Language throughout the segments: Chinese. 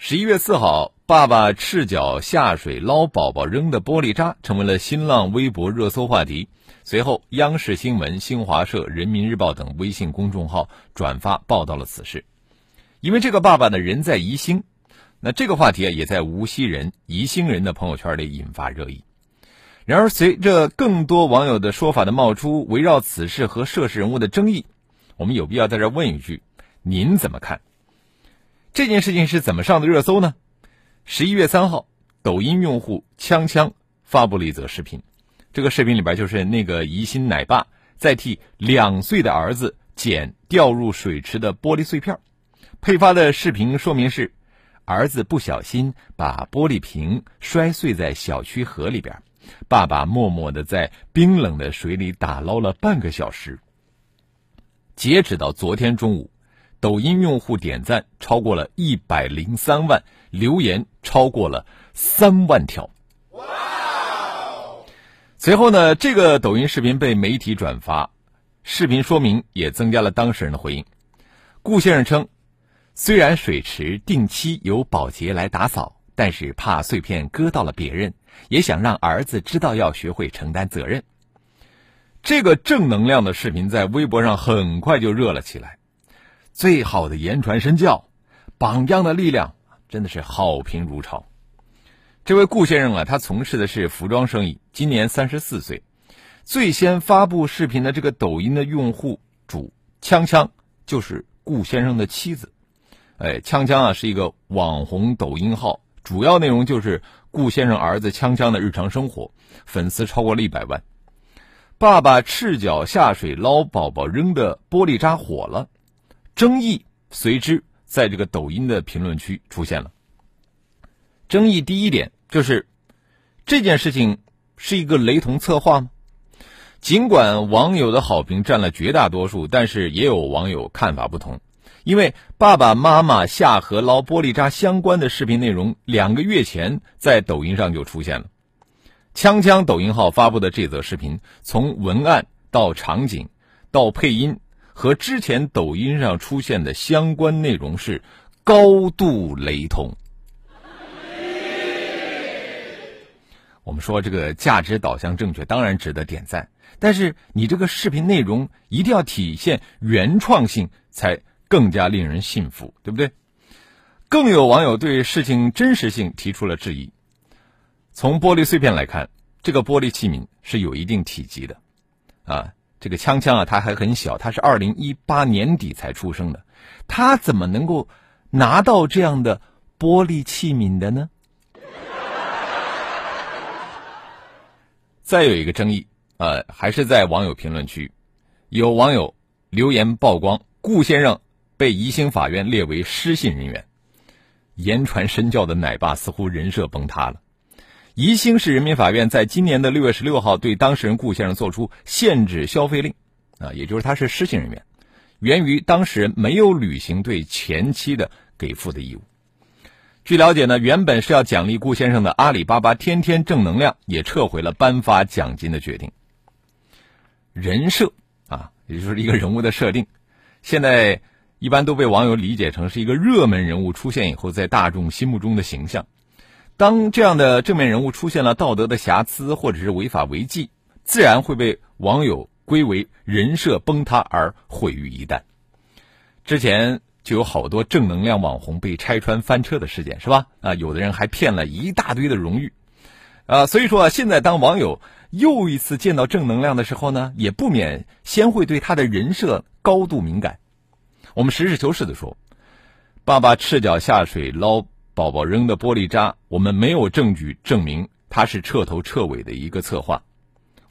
十一月四号，爸爸赤脚下水捞宝宝扔的玻璃渣成为了新浪微博热搜话题。随后，央视新闻、新华社、人民日报等微信公众号转发报道了此事。因为这个爸爸呢人在宜兴，那这个话题啊也在无锡人、宜兴人的朋友圈里引发热议。然而，随着更多网友的说法的冒出，围绕此事和涉事人物的争议，我们有必要在这问一句：您怎么看？这件事情是怎么上的热搜呢？十一月三号，抖音用户锵锵发布了一则视频。这个视频里边就是那个宜兴奶爸在替两岁的儿子捡掉入水池的玻璃碎片。配发的视频说明是，儿子不小心把玻璃瓶摔碎在小区河里边，爸爸默默的在冰冷的水里打捞了半个小时。截止到昨天中午。抖音用户点赞超过了一百零三万，留言超过了三万条。随后呢，这个抖音视频被媒体转发，视频说明也增加了当事人的回应。顾先生称，虽然水池定期由保洁来打扫，但是怕碎片割到了别人，也想让儿子知道要学会承担责任。这个正能量的视频在微博上很快就热了起来。最好的言传身教，榜样的力量真的是好评如潮。这位顾先生啊，他从事的是服装生意，今年三十四岁。最先发布视频的这个抖音的用户主锵锵，就是顾先生的妻子。哎，锵锵啊是一个网红抖音号，主要内容就是顾先生儿子锵锵的日常生活，粉丝超过了一百万。爸爸赤脚下水捞宝宝扔的玻璃渣火了。争议随之在这个抖音的评论区出现了。争议第一点就是这件事情是一个雷同策划吗？尽管网友的好评占了绝大多数，但是也有网友看法不同。因为爸爸妈妈下河捞玻璃渣相关的视频内容，两个月前在抖音上就出现了。锵锵抖音号发布的这则视频，从文案到场景到配音。和之前抖音上出现的相关内容是高度雷同。我们说这个价值导向正确，当然值得点赞。但是你这个视频内容一定要体现原创性，才更加令人信服，对不对？更有网友对事情真实性提出了质疑。从玻璃碎片来看，这个玻璃器皿是有一定体积的，啊。这个锵锵啊，他还很小，他是二零一八年底才出生的，他怎么能够拿到这样的玻璃器皿的呢？再有一个争议，呃，还是在网友评论区，有网友留言曝光顾先生被宜兴法院列为失信人员，言传身教的奶爸似乎人设崩塌了。宜兴市人民法院在今年的六月十六号对当事人顾先生作出限制消费令，啊，也就是他是失信人员，源于当事人没有履行对前妻的给付的义务。据了解呢，原本是要奖励顾先生的阿里巴巴天天正能量也撤回了颁发奖金的决定。人设啊，也就是一个人物的设定，现在一般都被网友理解成是一个热门人物出现以后在大众心目中的形象。当这样的正面人物出现了道德的瑕疵或者是违法违纪，自然会被网友归为人设崩塌而毁于一旦。之前就有好多正能量网红被拆穿翻车的事件，是吧？啊，有的人还骗了一大堆的荣誉，啊，所以说啊，现在当网友又一次见到正能量的时候呢，也不免先会对他的人设高度敏感。我们实事求是的说，爸爸赤脚下水捞。宝宝扔的玻璃渣，我们没有证据证明他是彻头彻尾的一个策划，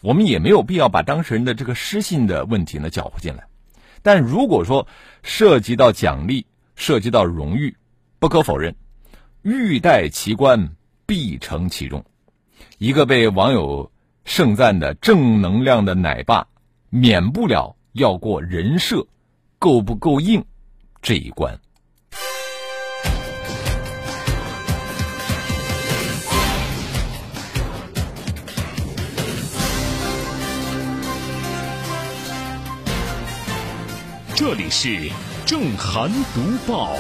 我们也没有必要把当事人的这个失信的问题呢搅和进来。但如果说涉及到奖励、涉及到荣誉，不可否认，欲戴其冠，必承其重。一个被网友盛赞的正能量的奶爸，免不了要过人设够不够硬这一关。这里是正涵读报。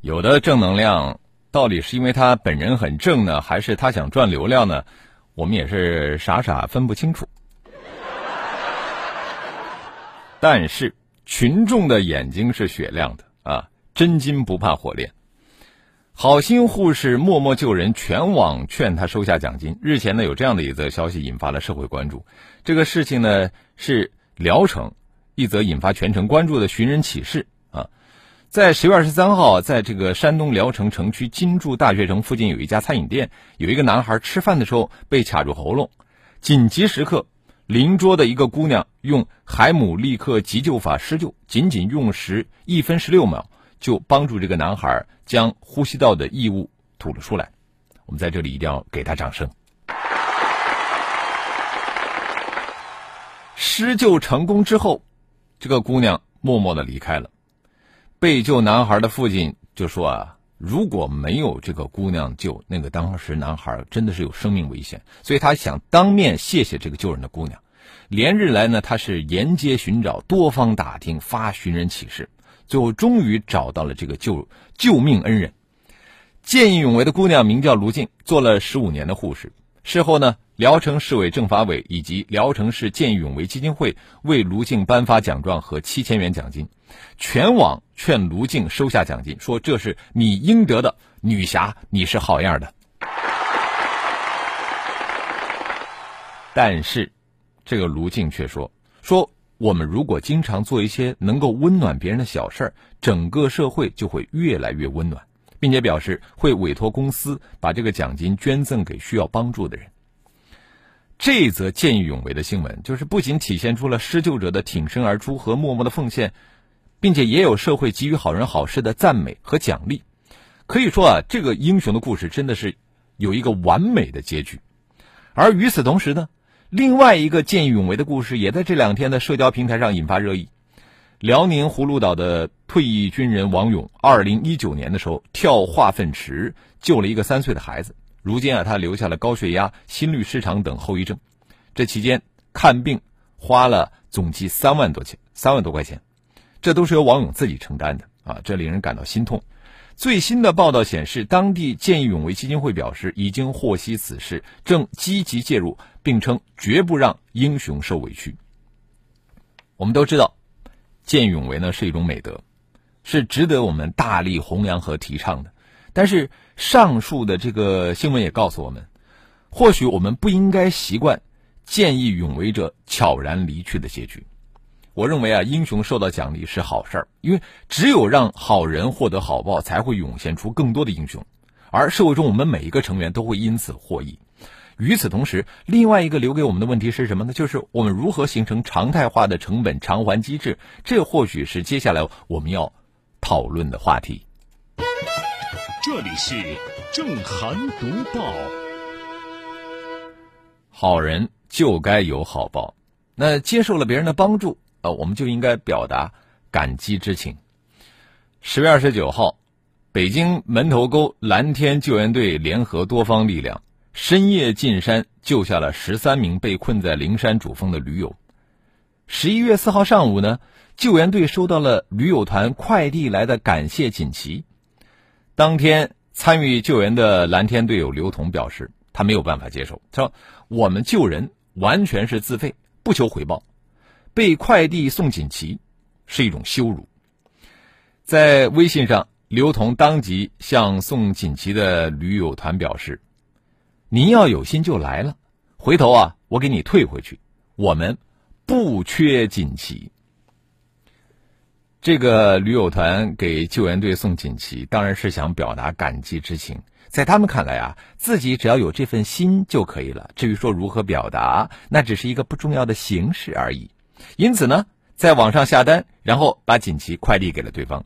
有的正能量到底是因为他本人很正呢，还是他想赚流量呢？我们也是傻傻分不清楚。但是群众的眼睛是雪亮的啊，真金不怕火炼。好心护士默默救人，全网劝他收下奖金。日前呢，有这样的一则消息引发了社会关注。这个事情呢是。聊城一则引发全城关注的寻人启事啊，在十月二十三号，在这个山东聊城城区金柱大学城附近有一家餐饮店，有一个男孩吃饭的时候被卡住喉咙，紧急时刻，邻桌的一个姑娘用海姆立克急救法施救，仅仅用时一分十六秒，就帮助这个男孩将呼吸道的异物吐了出来。我们在这里一定要给他掌声。施救成功之后，这个姑娘默默的离开了。被救男孩的父亲就说：“啊，如果没有这个姑娘救，那个当时男孩真的是有生命危险。所以他想当面谢谢这个救人的姑娘。连日来呢，他是沿街寻找，多方打听，发寻人启事，最后终于找到了这个救救命恩人。见义勇为的姑娘名叫卢静，做了十五年的护士。事后呢？”聊城市委政法委以及聊城市见义勇为基金会为卢静颁发奖状和七千元奖金，全网劝卢静收下奖金，说这是你应得的，女侠你是好样的。但是，这个卢静却说：说我们如果经常做一些能够温暖别人的小事儿，整个社会就会越来越温暖，并且表示会委托公司把这个奖金捐赠给需要帮助的人。这则见义勇为的新闻，就是不仅体现出了施救者的挺身而出和默默的奉献，并且也有社会给予好人好事的赞美和奖励。可以说啊，这个英雄的故事真的是有一个完美的结局。而与此同时呢，另外一个见义勇为的故事也在这两天的社交平台上引发热议。辽宁葫芦岛的退役军人王勇，二零一九年的时候跳化粪池救了一个三岁的孩子。如今啊，他留下了高血压、心律失常等后遗症。这期间看病花了总计三万多钱，三万多块钱，这都是由王勇自己承担的啊！这令人感到心痛。最新的报道显示，当地见义勇为基金会表示已经获悉此事，正积极介入，并称绝不让英雄受委屈。我们都知道，见义勇为呢是一种美德，是值得我们大力弘扬和提倡的。但是上述的这个新闻也告诉我们，或许我们不应该习惯见义勇为者悄然离去的结局。我认为啊，英雄受到奖励是好事儿，因为只有让好人获得好报，才会涌现出更多的英雄，而社会中我们每一个成员都会因此获益。与此同时，另外一个留给我们的问题是什么呢？就是我们如何形成常态化的成本偿还机制？这或许是接下来我们要讨论的话题。这里是正涵读报。好人就该有好报，那接受了别人的帮助，呃，我们就应该表达感激之情。十月二十九号，北京门头沟蓝天救援队联合多方力量，深夜进山救下了十三名被困在灵山主峰的驴友。十一月四号上午呢，救援队收到了驴友团快递来的感谢锦旗。当天参与救援的蓝天队友刘彤表示，他没有办法接受。他说：“我们救人完全是自费，不求回报，被快递送锦旗是一种羞辱。”在微信上，刘彤当即向送锦旗的驴友团表示：“您要有心就来了，回头啊，我给你退回去。我们不缺锦旗。”这个驴友团给救援队送锦旗，当然是想表达感激之情。在他们看来啊，自己只要有这份心就可以了。至于说如何表达，那只是一个不重要的形式而已。因此呢，在网上下单，然后把锦旗快递给了对方。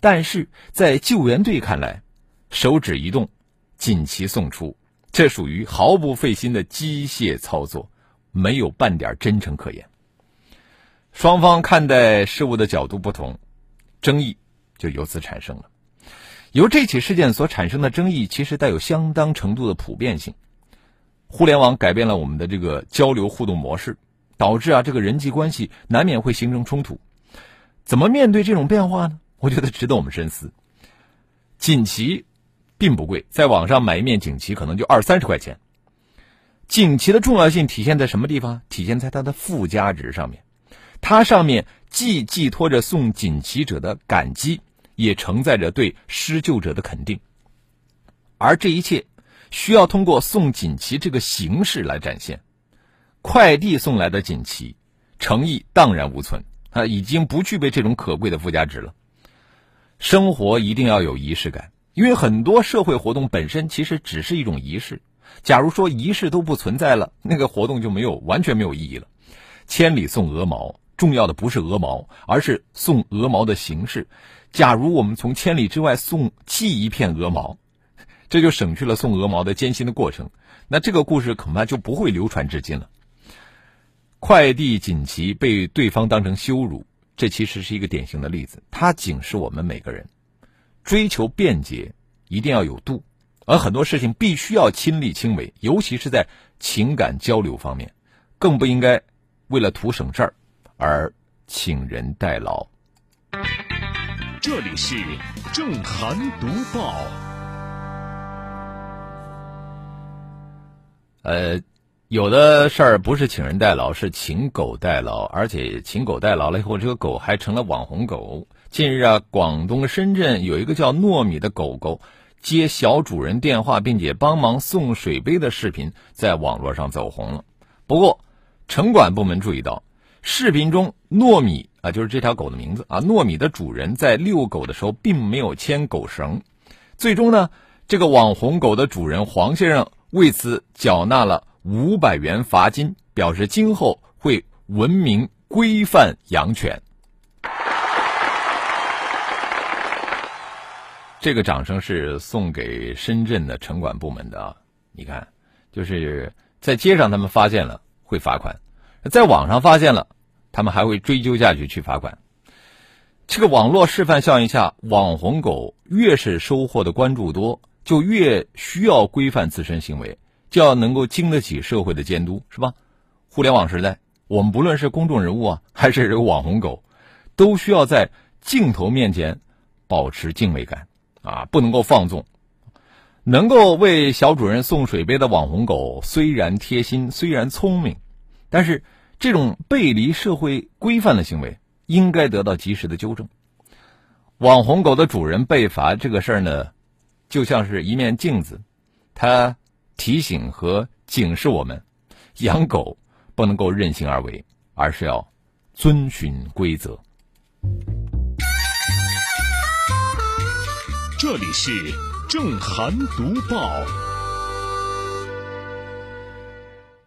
但是在救援队看来，手指一动，锦旗送出，这属于毫不费心的机械操作，没有半点真诚可言。双方看待事物的角度不同，争议就由此产生了。由这起事件所产生的争议，其实带有相当程度的普遍性。互联网改变了我们的这个交流互动模式，导致啊这个人际关系难免会形成冲突。怎么面对这种变化呢？我觉得值得我们深思。锦旗并不贵，在网上买一面锦旗可能就二三十块钱。锦旗的重要性体现在什么地方？体现在它的附加值上面。它上面既寄托着送锦旗者的感激。也承载着对施救者的肯定，而这一切需要通过送锦旗这个形式来展现。快递送来的锦旗，诚意荡然无存，啊，已经不具备这种可贵的附加值了。生活一定要有仪式感，因为很多社会活动本身其实只是一种仪式。假如说仪式都不存在了，那个活动就没有完全没有意义了。千里送鹅毛，重要的不是鹅毛，而是送鹅毛的形式。假如我们从千里之外送寄一片鹅毛，这就省去了送鹅毛的艰辛的过程，那这个故事恐怕就不会流传至今了。快递锦旗被对方当成羞辱，这其实是一个典型的例子。它警示我们每个人，追求便捷一定要有度，而很多事情必须要亲力亲为，尤其是在情感交流方面，更不应该为了图省事儿而请人代劳。这里是正涵读报。呃，有的事儿不是请人代劳，是请狗代劳，而且请狗代劳了以后，这个狗还成了网红狗。近日啊，广东深圳有一个叫糯米的狗狗接小主人电话，并且帮忙送水杯的视频在网络上走红了。不过，城管部门注意到，视频中糯米。啊，就是这条狗的名字啊。糯米的主人在遛狗的时候并没有牵狗绳，最终呢，这个网红狗的主人黄先生为此缴纳了五百元罚金，表示今后会文明规范养犬。这个掌声是送给深圳的城管部门的啊！你看，就是在街上他们发现了会罚款，在网上发现了。他们还会追究下去去罚款。这个网络示范效应下，网红狗越是收获的关注多，就越需要规范自身行为，就要能够经得起社会的监督，是吧？互联网时代，我们不论是公众人物啊，还是这个网红狗，都需要在镜头面前保持敬畏感啊，不能够放纵。能够为小主人送水杯的网红狗，虽然贴心，虽然聪明，但是。这种背离社会规范的行为应该得到及时的纠正。网红狗的主人被罚这个事儿呢，就像是一面镜子，它提醒和警示我们：养狗不能够任性而为，而是要遵循规则。这里是正涵读报，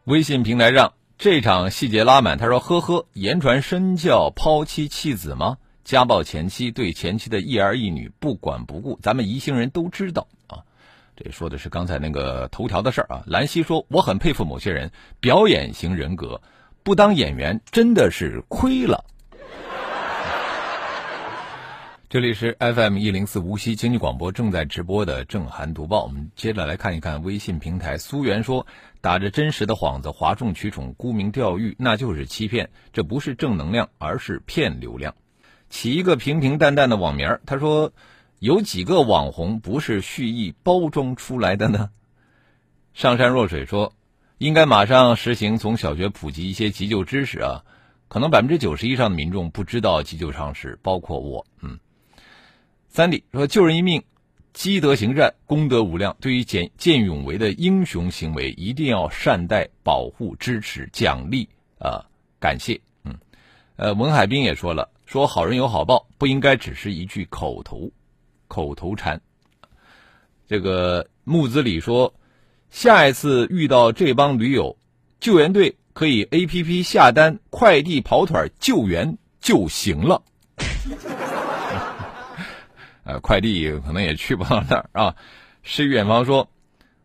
微信平台上。这场细节拉满，他说：“呵呵，言传身教，抛妻弃子吗？家暴前妻对前妻的一儿一女不管不顾，咱们宜兴人都知道啊。这说的是刚才那个头条的事儿啊。”兰溪说：“我很佩服某些人，表演型人格，不当演员真的是亏了。”这里是 FM 一零四无锡经济广播正在直播的正涵读报，我们接着来看一看微信平台。苏源说：“打着真实的幌子，哗众取宠，沽名钓誉，那就是欺骗。这不是正能量，而是骗流量。”起一个平平淡淡的网名他说：“有几个网红不是蓄意包装出来的呢？”上善若水说：“应该马上实行从小学普及一些急救知识啊，可能百分之九十以上的民众不知道急救常识，包括我。”嗯。三弟说：“救人一命，积德行善，功德无量。对于见见勇为的英雄行为，一定要善待、保护、支持、奖励啊，感谢。”嗯，呃，文海兵也说了：“说好人有好报，不应该只是一句口头口头禅。”这个木子李说：“下一次遇到这帮驴友，救援队可以 A P P 下单快递跑腿救援就行了。”呃，快递可能也去不到那儿啊。诗远方说：“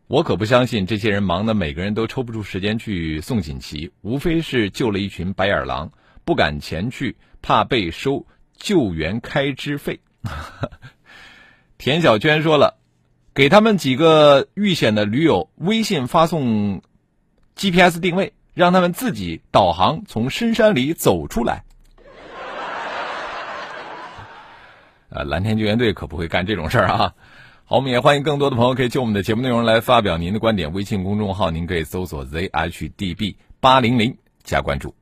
我可不相信这些人忙的，每个人都抽不出时间去送锦旗，无非是救了一群白眼狼，不敢前去，怕被收救援开支费。”田小娟说了：“给他们几个遇险的驴友微信发送 GPS 定位，让他们自己导航从深山里走出来。”呃，蓝天救援队可不会干这种事儿啊！好，我们也欢迎更多的朋友可以就我们的节目内容来发表您的观点。微信公众号您可以搜索 zhdb 八零零加关注。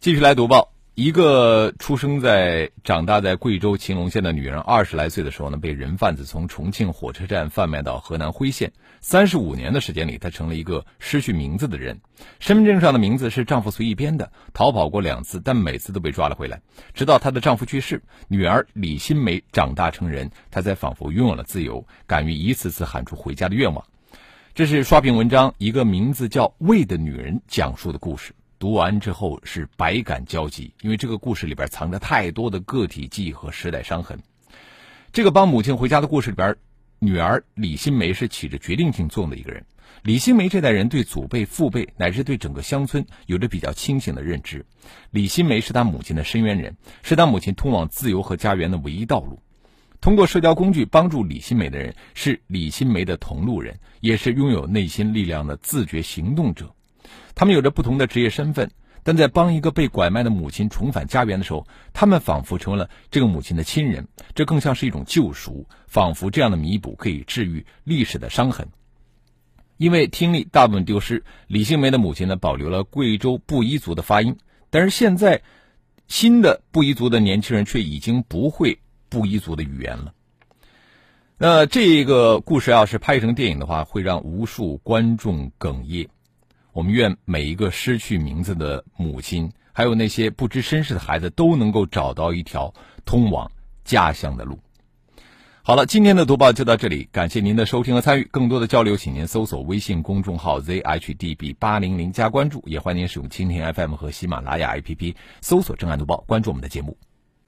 继续来读报。一个出生在、长大在贵州晴隆县的女人，二十来岁的时候呢，被人贩子从重庆火车站贩卖到河南辉县。三十五年的时间里，她成了一个失去名字的人。身份证上的名字是丈夫随意编的。逃跑过两次，但每次都被抓了回来。直到她的丈夫去世，女儿李新梅长大成人，她才仿佛拥有了自由，敢于一次次喊出回家的愿望。这是刷屏文章，一个名字叫魏的女人讲述的故事。读完之后是百感交集，因为这个故事里边藏着太多的个体记忆和时代伤痕。这个帮母亲回家的故事里边，女儿李新梅是起着决定性作用的一个人。李新梅这代人对祖辈、父辈乃至对整个乡村有着比较清醒的认知。李新梅是她母亲的深渊人，是她母亲通往自由和家园的唯一道路。通过社交工具帮助李新梅的人，是李新梅的同路人，也是拥有内心力量的自觉行动者。他们有着不同的职业身份，但在帮一个被拐卖的母亲重返家园的时候，他们仿佛成了这个母亲的亲人。这更像是一种救赎，仿佛这样的弥补可以治愈历史的伤痕。因为听力大部分丢失，李杏梅的母亲呢保留了贵州布依族的发音，但是现在新的布依族的年轻人却已经不会布依族的语言了。那这个故事要是拍成电影的话，会让无数观众哽咽。我们愿每一个失去名字的母亲，还有那些不知身世的孩子，都能够找到一条通往家乡的路。好了，今天的读报就到这里，感谢您的收听和参与。更多的交流，请您搜索微信公众号 zhdb 八零零加关注，也欢迎您使用蜻蜓 FM 和喜马拉雅 APP 搜索“正案读报”，关注我们的节目。